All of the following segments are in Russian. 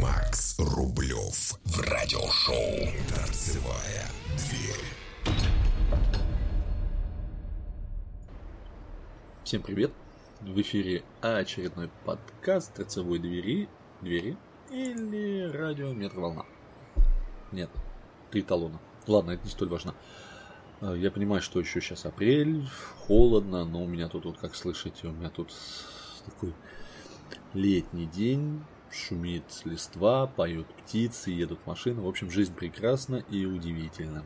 Макс Рублев в радиошоу «Торцевая дверь». Всем привет! В эфире очередной подкаст «Торцевой двери» двери или радио Метроволна. Нет, три талона. Ладно, это не столь важно. А, Я понимаю, что еще сейчас апрель, холодно, но у меня тут, вот как слышите, у меня тут такой летний день, шумит листва, поют птицы, едут машины. В общем, жизнь прекрасна и удивительна.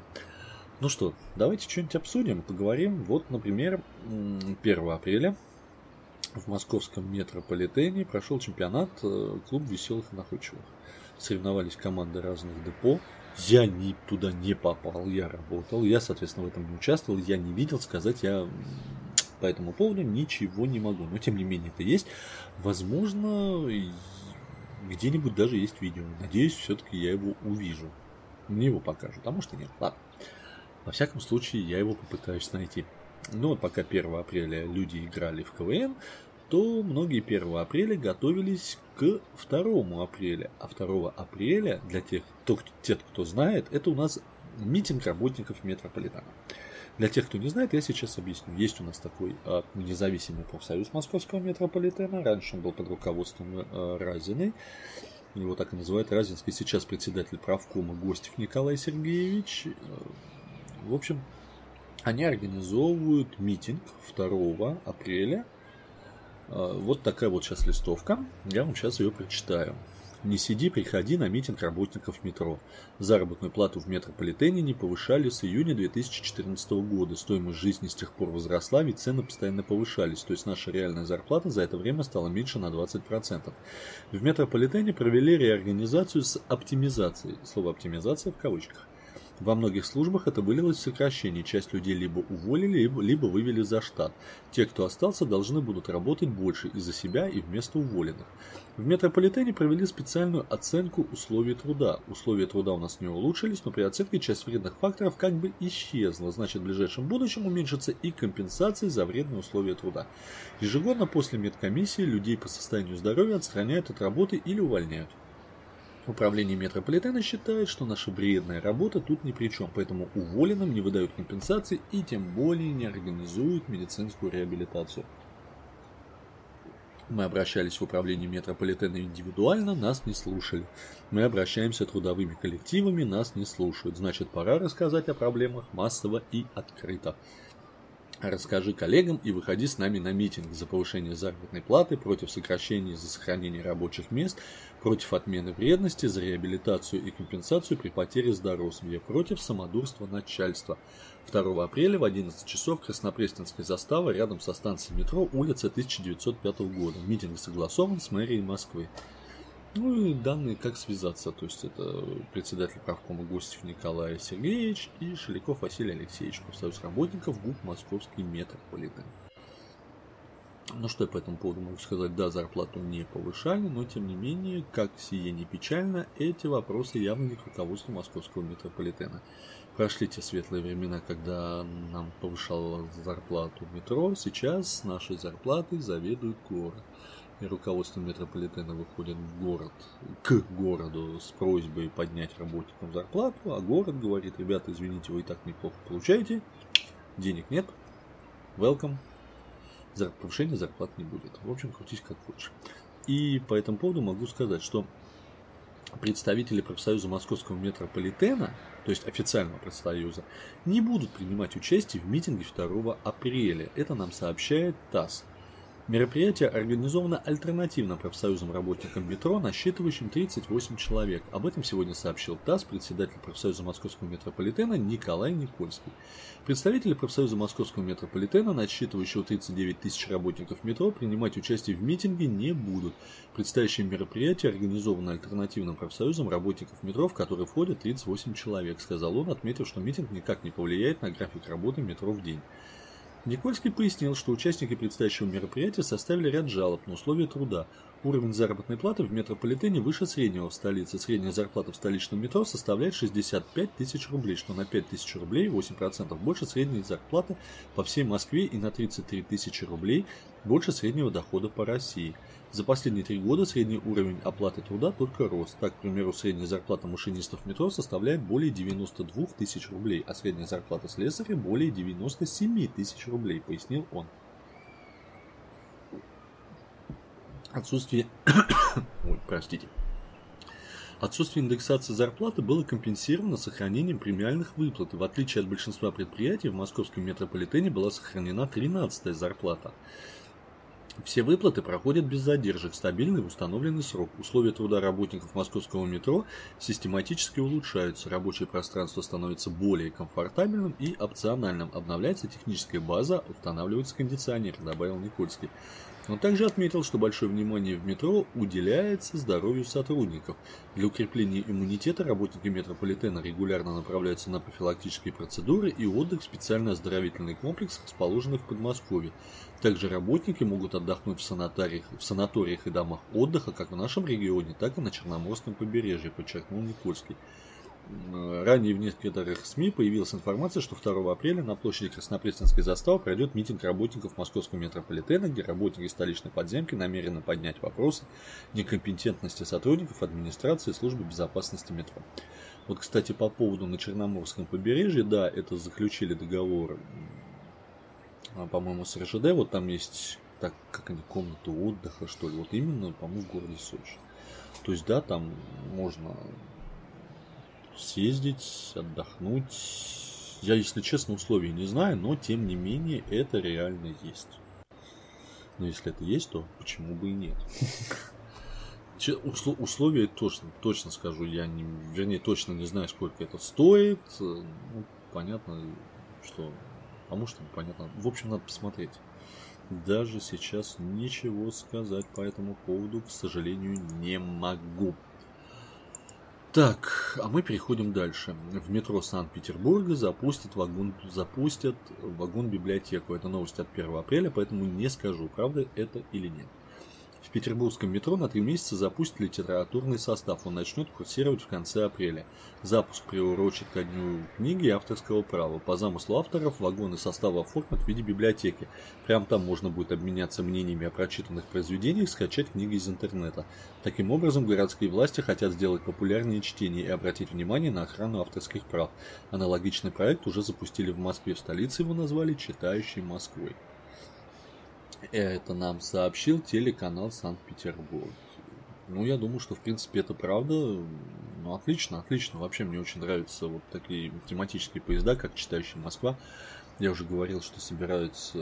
Ну что, давайте что-нибудь обсудим, поговорим. Вот, например, м, 1 апреля в московском метрополитене прошел чемпионат э, клуб веселых и находчивых. Соревновались команды разных депо. Я ни, туда не попал, я работал. Я, соответственно, в этом не участвовал, я не видел, сказать я по этому поводу ничего не могу. Но, тем не менее, это есть. Возможно, где-нибудь даже есть видео. Надеюсь, все-таки я его увижу. Мне его покажут, а может и нет. Ладно. Во всяком случае, я его попытаюсь найти. Ну, вот пока 1 апреля люди играли в КВН, то многие 1 апреля готовились к 2 апреля. А 2 апреля, для тех, кто, тех, кто знает, это у нас митинг работников метрополитена. Для тех, кто не знает, я сейчас объясню. Есть у нас такой а, независимый профсоюз московского метрополитена. Раньше он был под руководством а, Разиной. Его так и называют Разинский. Сейчас председатель правкома Гостев Николай Сергеевич. Э, В общем, они организовывают митинг 2 апреля. А, Вот такая вот сейчас листовка. Я вам сейчас ее прочитаю. Не сиди, приходи на митинг работников метро. Заработную плату в метрополитене не повышали с июня 2014 года. Стоимость жизни с тех пор возросла, ведь цены постоянно повышались. То есть наша реальная зарплата за это время стала меньше на 20%. В метрополитене провели реорганизацию с оптимизацией. Слово оптимизация в кавычках. Во многих службах это вылилось в сокращение. Часть людей либо уволили, либо, либо вывели за штат. Те, кто остался, должны будут работать больше из-за себя и вместо уволенных. В метрополитене провели специальную оценку условий труда. Условия труда у нас не улучшились, но при оценке часть вредных факторов как бы исчезла. Значит, в ближайшем будущем уменьшится и компенсации за вредные условия труда. Ежегодно после медкомиссии людей по состоянию здоровья отстраняют от работы или увольняют. Управление метрополитена считает, что наша вредная работа тут ни при чем, поэтому уволенным не выдают компенсации и тем более не организуют медицинскую реабилитацию. Мы обращались в управление метрополитена индивидуально, нас не слушали. Мы обращаемся трудовыми коллективами, нас не слушают. Значит, пора рассказать о проблемах массово и открыто. Расскажи коллегам и выходи с нами на митинг за повышение заработной платы, против сокращения за сохранение рабочих мест, против отмены вредности, за реабилитацию и компенсацию при потере здоровья, против самодурства начальства. 2 апреля в 11 часов Краснопресненская застава рядом со станцией метро улица 1905 года. Митинг согласован с мэрией Москвы. Ну и данные, как связаться. То есть это председатель правкома Гостев Николай Сергеевич и Шеляков Василий Алексеевич, профсоюз работников ГУП Московский метрополитен. Ну что я по этому поводу могу сказать? Да, зарплату не повышали, но тем не менее, как сие не печально, эти вопросы явно не к руководству московского метрополитена. Прошли те светлые времена, когда нам повышала зарплату метро, сейчас нашей зарплатой заведует город и руководство метрополитена выходит в город, к городу с просьбой поднять работникам зарплату, а город говорит, ребята, извините, вы и так неплохо получаете, денег нет, welcome, Зар- повышения зарплат не будет. В общем, крутись как хочешь. И по этому поводу могу сказать, что представители профсоюза московского метрополитена, то есть официального профсоюза, не будут принимать участие в митинге 2 апреля. Это нам сообщает ТАСС. Мероприятие организовано альтернативным профсоюзом работникам метро, насчитывающим 38 человек. Об этом сегодня сообщил ТАСС председатель профсоюза московского метрополитена Николай Никольский. Представители профсоюза московского метрополитена, насчитывающего 39 тысяч работников метро, принимать участие в митинге не будут. Предстоящее мероприятие организовано альтернативным профсоюзом работников метро, в который входят 38 человек, сказал он, отметив, что митинг никак не повлияет на график работы метро в день. Никольский пояснил, что участники предстоящего мероприятия составили ряд жалоб на условия труда. Уровень заработной платы в метрополитене выше среднего в столице. Средняя зарплата в столичном метро составляет 65 тысяч рублей, что на 5 тысяч рублей 8% больше средней зарплаты по всей Москве и на 33 тысячи рублей больше среднего дохода по России. За последние три года средний уровень оплаты труда только рос. Так, к примеру, средняя зарплата машинистов метро составляет более 92 тысяч рублей, а средняя зарплата слесаря более 97 тысяч рублей, пояснил он. Отсутствие... Ой, простите. Отсутствие индексации зарплаты было компенсировано сохранением премиальных выплат. В отличие от большинства предприятий, в московском метрополитене была сохранена 13-я зарплата. Все выплаты проходят без задержек, стабильный в установленный срок. Условия труда работников московского метро систематически улучшаются, рабочее пространство становится более комфортабельным и опциональным. Обновляется техническая база, устанавливается кондиционер, добавил Никольский. Он также отметил, что большое внимание в метро уделяется здоровью сотрудников. Для укрепления иммунитета работники метрополитена регулярно направляются на профилактические процедуры и отдых в специальный оздоровительный комплекс, расположенный в Подмосковье. Также работники могут отдохнуть в санаториях, в санаториях и домах отдыха как в нашем регионе, так и на Черноморском побережье, подчеркнул Никольский. Ранее в некоторых СМИ появилась информация, что 2 апреля на площади Краснопресненской заставы пройдет митинг работников московского метрополитена, где работники столичной подземки намерены поднять вопросы некомпетентности сотрудников администрации и службы безопасности метро. Вот, кстати, по поводу на Черноморском побережье, да, это заключили договор, а, по-моему, с РЖД, вот там есть, так, как они, комната отдыха, что ли, вот именно, по-моему, в городе Сочи. То есть, да, там можно съездить, отдохнуть. Я, если честно, условий не знаю, но тем не менее это реально есть. Но если это есть, то почему бы и нет? Условия точно, точно скажу, я не, вернее, точно не знаю, сколько это стоит. Ну, понятно, что, а может, понятно. В общем, надо посмотреть. Даже сейчас ничего сказать по этому поводу, к сожалению, не могу. Так, а мы переходим дальше. В метро Санкт-Петербурга запустят вагон, запустят вагон-библиотеку. Это новость от 1 апреля, поэтому не скажу, правда это или нет. Петербургском метро на три месяца запустят литературный состав. Он начнет курсировать в конце апреля. Запуск приурочит ко дню книги авторского права. По замыслу авторов вагоны состава оформят в виде библиотеки. Прямо там можно будет обменяться мнениями о прочитанных произведениях, скачать книги из интернета. Таким образом, городские власти хотят сделать популярнее чтение и обратить внимание на охрану авторских прав. Аналогичный проект уже запустили в Москве. В столице его назвали «Читающей Москвой». Это нам сообщил телеканал Санкт-Петербург. Ну, я думаю, что, в принципе, это правда. Ну, отлично, отлично. Вообще, мне очень нравятся вот такие тематические поезда, как «Читающая Москва». Я уже говорил, что собираются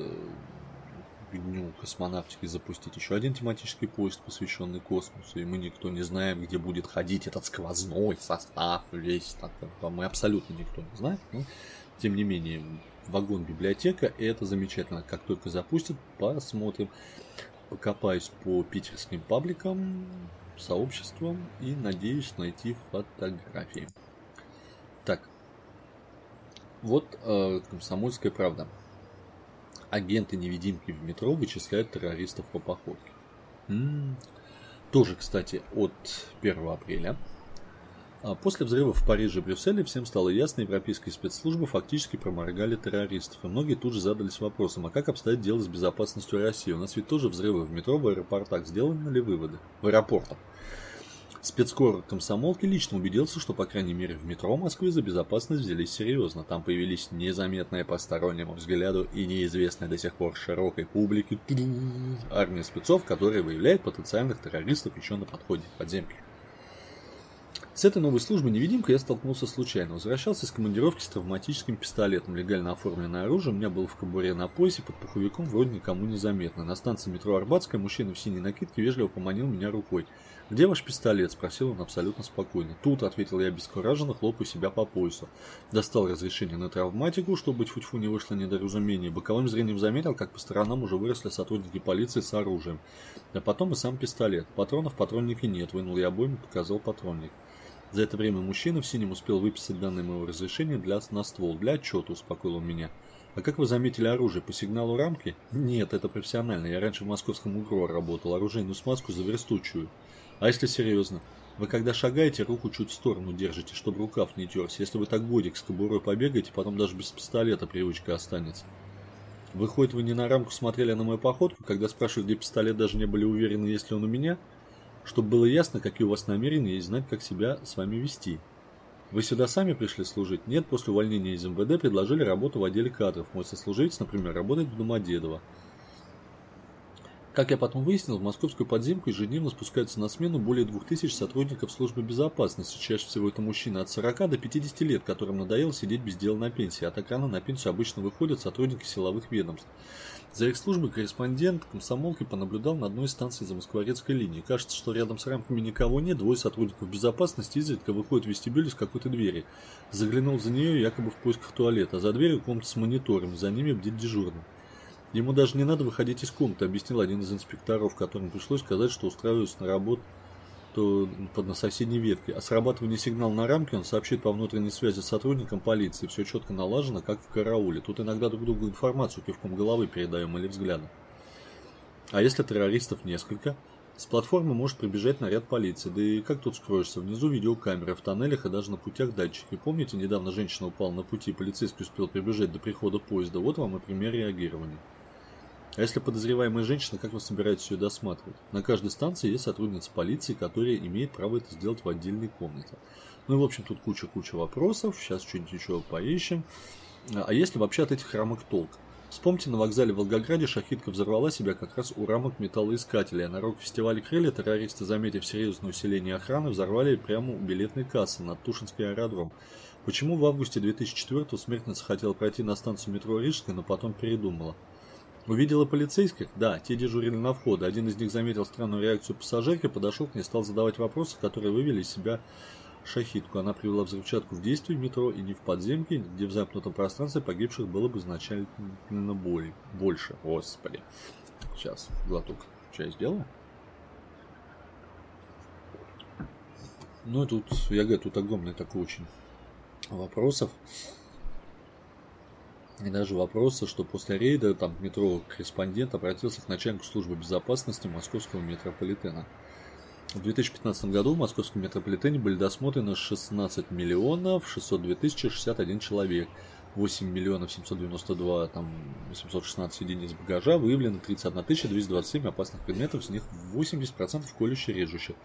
к дню космонавтики запустить еще один тематический поезд, посвященный космосу, и мы никто не знаем, где будет ходить этот сквозной состав весь. Так, мы абсолютно никто не знает, но тем не менее вагон-библиотека, и это замечательно. Как только запустят, посмотрим. Покопаюсь по питерским пабликам, сообществам и надеюсь найти фотографии. Так, вот э, комсомольская правда. Агенты-невидимки в метро вычисляют террористов по походке. М-м-м. Тоже, кстати, от 1 апреля после взрыва в Париже и Брюсселе всем стало ясно, европейские спецслужбы фактически проморгали террористов. И многие тут же задались вопросом, а как обстоит дело с безопасностью России? У нас ведь тоже взрывы в метро, в аэропортах. Сделаны ли выводы? В аэропортах. Спецкор комсомолки лично убедился, что, по крайней мере, в метро Москвы за безопасность взялись серьезно. Там появились незаметные постороннему взгляду и неизвестные до сих пор широкой публике армия спецов, которые выявляет потенциальных террористов еще на подходе к подземке. С этой новой службой невидимка я столкнулся случайно. Возвращался из командировки с травматическим пистолетом. Легально оформленное оружие у меня было в кобуре на поясе под пуховиком, вроде никому не заметно. На станции метро Арбатская мужчина в синей накидке вежливо поманил меня рукой. «Где ваш пистолет?» – спросил он абсолютно спокойно. «Тут», – ответил я бескураженно, хлопая себя по поясу. Достал разрешение на травматику, чтобы тьфу-тьфу не вышло недоразумение. Боковым зрением заметил, как по сторонам уже выросли сотрудники полиции с оружием. А потом и сам пистолет. Патронов в патроннике нет. Вынул я обойму показал патронник. За это время мужчина в синем успел выписать данные моего разрешения для, на ствол. Для отчета, успокоил он меня. А как вы заметили оружие? По сигналу рамки? Нет, это профессионально. Я раньше в московском УГРО работал. Оружейную смазку за верстучую. А если серьезно? Вы когда шагаете, руку чуть в сторону держите, чтобы рукав не терся. Если вы так годик с кобурой побегаете, потом даже без пистолета привычка останется. Выходит, вы не на рамку смотрели, а на мою походку, когда спрашивают, где пистолет, даже не были уверены, есть ли он у меня? Чтобы было ясно, какие у вас намерения и знать, как себя с вами вести. Вы сюда сами пришли служить? Нет, после увольнения из МВД предложили работу в отделе кадров. Мой сослуживец, например, работает в Домодедово. Как я потом выяснил, в московскую подземку ежедневно спускаются на смену более 2000 сотрудников службы безопасности. Чаще всего это мужчины от 40 до 50 лет, которым надоело сидеть без дела на пенсии. От экрана на пенсию обычно выходят сотрудники силовых ведомств. За их службой корреспондент комсомолки понаблюдал на одной из станций за Москворецкой линии. Кажется, что рядом с рамками никого нет, двое сотрудников безопасности изредка выходят в вестибюль из какой-то двери. Заглянул за нее якобы в поисках туалета, а за дверью комната с монитором, за ними бдит дежурный. Ему даже не надо выходить из комнаты, объяснил один из инспекторов, которому пришлось сказать, что устраиваются на работу то под на соседней ветке. О срабатывании сигнала на рамке он сообщит по внутренней связи сотрудникам полиции. Все четко налажено, как в карауле. Тут иногда друг другу информацию кивком головы передаем или взглядом. А если террористов несколько? С платформы может прибежать наряд полиции. Да и как тут скроешься? Внизу видеокамеры, в тоннелях и даже на путях датчики. Помните, недавно женщина упала на пути, полицейский успел прибежать до прихода поезда? Вот вам и пример реагирования. А если подозреваемая женщина, как вы собираетесь ее досматривать? На каждой станции есть сотрудница полиции, которая имеет право это сделать в отдельной комнате. Ну и, в общем, тут куча-куча вопросов. Сейчас что-нибудь еще поищем. А если вообще от этих рамок толк? Вспомните, на вокзале в Волгограде шахидка взорвала себя как раз у рамок металлоискателя. На рок-фестивале «Крылья» террористы, заметив серьезное усиление охраны, взорвали прямо у билетной кассы над Тушинский аэродром. Почему в августе 2004-го смертница хотела пройти на станцию метро Рижская, но потом передумала? Увидела полицейских? Да, те дежурили на входе. Один из них заметил странную реакцию пассажирки, подошел к ней, стал задавать вопросы, которые вывели из себя шахидку. Она привела взрывчатку в действие в метро и не в подземке, где в замкнутом пространстве погибших было бы значительно более, больше. Господи. Сейчас, глоток чай сделаю. Ну, тут, я говорю, тут огромный такой очень вопросов. И даже вопросы, что после рейда там метро корреспондент обратился к начальнику службы безопасности московского метрополитена. В 2015 году в московском метрополитене были досмотрены 16 миллионов 602 тысячи 61 человек. 8 миллионов 792, там, 716 единиц багажа, выявлено 31 227 опасных предметов, из них 80% колюще режущих.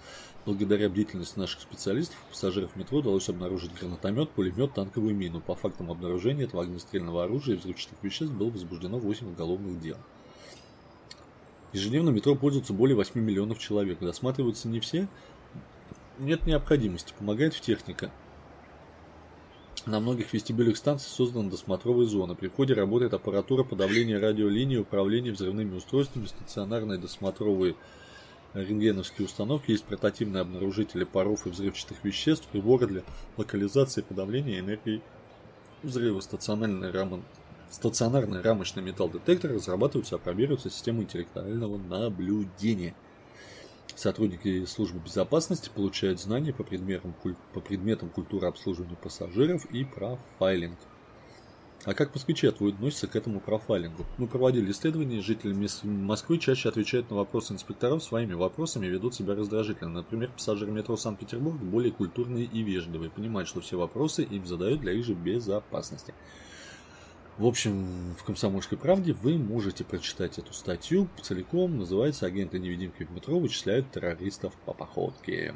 Благодаря бдительности наших специалистов, пассажиров метро удалось обнаружить гранатомет, пулемет, танковую мину. По фактам обнаружения этого огнестрельного оружия и взрывчатых веществ было возбуждено 8 уголовных дел. Ежедневно метро пользуется более 8 миллионов человек. Досматриваются не все. Нет необходимости, помогает в техника. На многих вестибюлях станций создана досмотровая зона. При входе работает аппаратура подавления радиолинии, управления взрывными устройствами, стационарные досмотровые рентгеновские установки, есть портативные обнаружители паров и взрывчатых веществ, приборы для локализации и подавления энергии взрыва, стационарные рамы Стационарный рамочный металл-детектор разрабатываются и опробируются системой интеллектуального наблюдения. Сотрудники службы безопасности получают знания по предметам, по предметам культуры обслуживания пассажиров и профайлинг. А как москвичи относятся к этому профайлингу? Мы проводили исследования, жители Москвы чаще отвечают на вопросы инспекторов своими вопросами и ведут себя раздражительно. Например, пассажиры метро Санкт-Петербург более культурные и вежливые, понимают, что все вопросы им задают для их же безопасности. В общем, в «Комсомольской правде» вы можете прочитать эту статью целиком. Называется «Агенты-невидимки в метро вычисляют террористов по походке».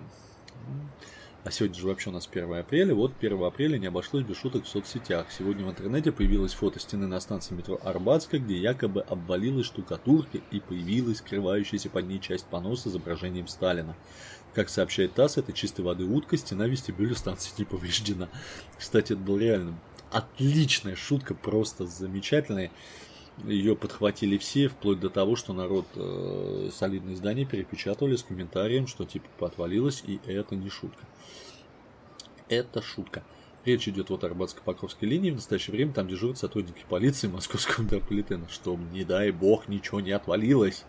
А сегодня же вообще у нас 1 апреля. Вот 1 апреля не обошлось без шуток в соцсетях. Сегодня в интернете появилось фото стены на станции метро Арбатская, где якобы обвалилась штукатурка и появилась скрывающаяся под ней часть поноса с изображением Сталина. Как сообщает ТАСС, это чистой воды утка, стена вестибюля станции не повреждена. Кстати, это был реально отличная шутка, просто замечательная. Ее подхватили все, вплоть до того, что народ э, солидные издания перепечатывали с комментарием, что типа отвалилось, и это не шутка. Это шутка. Речь идет вот о Арбатско-Покровской линии. В настоящее время там дежурят сотрудники полиции московского метрополитена, что, не дай бог, ничего не отвалилось.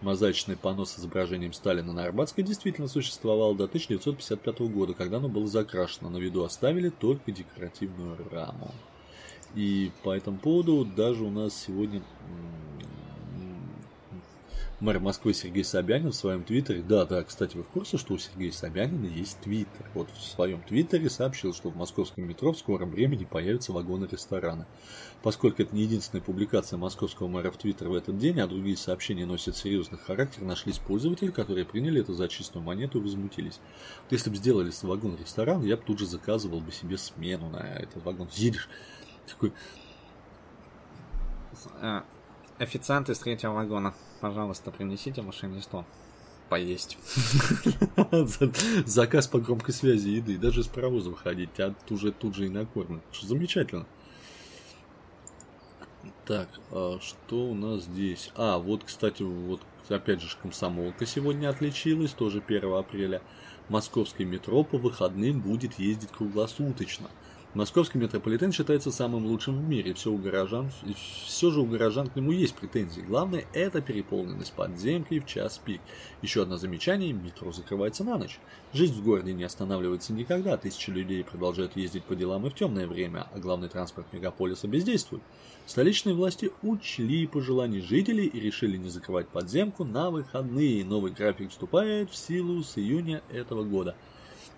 Мозаичный понос с изображением Сталина на Арбатской действительно существовал до 1955 года, когда оно было закрашено. На виду оставили только декоративную раму. И по этому поводу даже у нас сегодня Мэр Москвы Сергей Собянин в своем твиттере, да, да, кстати, вы в курсе, что у Сергея Собянина есть твиттер? Вот в своем твиттере сообщил, что в московском метро в скором времени появятся вагоны ресторана. Поскольку это не единственная публикация московского мэра в твиттер в этот день, а другие сообщения носят серьезный характер, нашлись пользователи, которые приняли это за чистую монету и возмутились. Вот если бы сделали вагон-ресторан, я бы тут же заказывал бы себе смену на этот вагон. Едешь, такой... Официант из третьего вагона пожалуйста, принесите машине стол. Поесть. Заказ по громкой связи еды. Даже с паровоза выходить, тебя уже тут же и накормят. Замечательно. Так, а что у нас здесь? А, вот, кстати, вот опять же комсомолка сегодня отличилась, тоже 1 апреля. Московский метро по выходным будет ездить круглосуточно. Московский метрополитен считается самым лучшим в мире. Все, у горожан, все же у горожан к нему есть претензии. Главное – это переполненность подземки в час пик. Еще одно замечание – метро закрывается на ночь. Жизнь в городе не останавливается никогда. Тысячи людей продолжают ездить по делам и в темное время, а главный транспорт мегаполиса бездействует. Столичные власти учли пожелания жителей и решили не закрывать подземку на выходные. Новый график вступает в силу с июня этого года –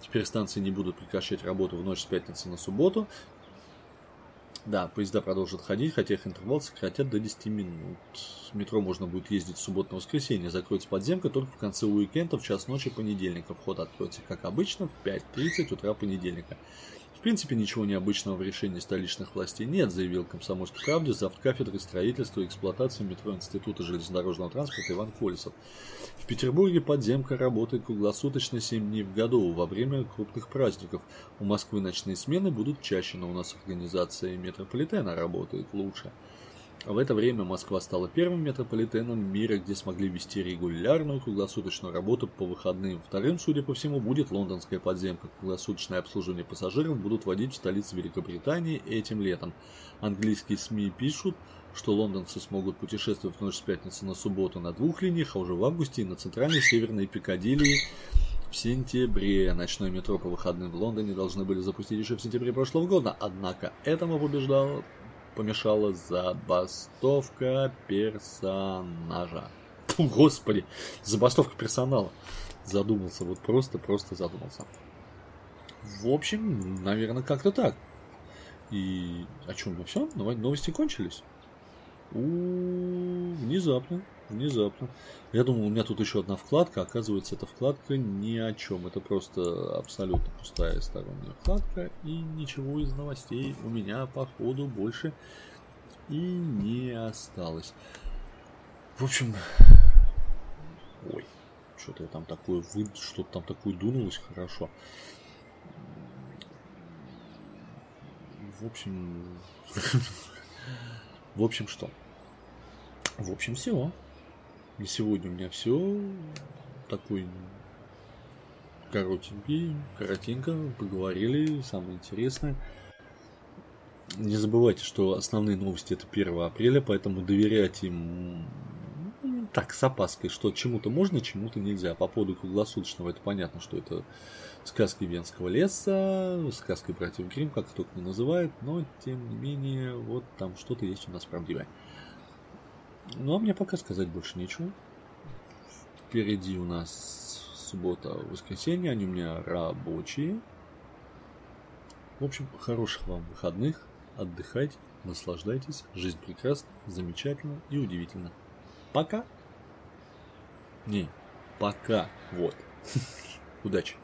Теперь станции не будут прекращать работу в ночь с пятницы на субботу. Да, поезда продолжат ходить, хотя их интервал сократят до 10 минут. Метро можно будет ездить в субботу на воскресенье. Закроется подземка только в конце уикенда в час ночи понедельника. Вход откроется, как обычно, в 5.30 утра понедельника. В принципе, ничего необычного в решении столичных властей нет, заявил комсомольской правде завт кафедры строительства и эксплуатации метро Института железнодорожного транспорта Иван Колесов. В Петербурге подземка работает круглосуточно 7 дней в году во время крупных праздников. У Москвы ночные смены будут чаще, но у нас организация метрополитена работает лучше. В это время Москва стала первым метрополитеном мира, где смогли вести регулярную круглосуточную работу по выходным. Вторым, судя по всему, будет лондонская подземка. Круглосуточное обслуживание пассажиров будут водить в столице Великобритании этим летом. Английские СМИ пишут, что лондонцы смогут путешествовать в ночь с пятницы на субботу на двух линиях, а уже в августе на центральной северной Пикадилли в сентябре. Ночное метро по выходным в Лондоне должны были запустить еще в сентябре прошлого года, однако этому побеждал помешала забастовка персонажа. Господи, забастовка персонала. Задумался, вот просто-просто задумался. В общем, наверное, как-то так. И о чем мы все? Новости кончились? У, внезапно, внезапно. Я думал, у меня тут еще одна вкладка, оказывается, эта вкладка ни о чем. Это просто абсолютно пустая сторонняя вкладка, и ничего из новостей у меня, походу, больше и не осталось. В общем, ой, что-то там такое, вы, что-то там такое дунулось хорошо. В общем, в общем, что? В общем, все. На сегодня у меня все. Такой коротенький, коротенько поговорили, самое интересное. Не забывайте, что основные новости это 1 апреля, поэтому доверять им так, с опаской, что чему-то можно, чему-то нельзя. По поводу круглосуточного это понятно, что это сказки Венского леса, сказки братьев Грим, как кто-то называет, но тем не менее, вот там что-то есть у нас правдивое. Ну, а мне пока сказать больше нечего. Впереди у нас суббота, воскресенье, они у меня рабочие. В общем, хороших вам выходных, отдыхайте, наслаждайтесь, жизнь прекрасна, замечательна и удивительна. Пока! Не, пока, вот. Удачи!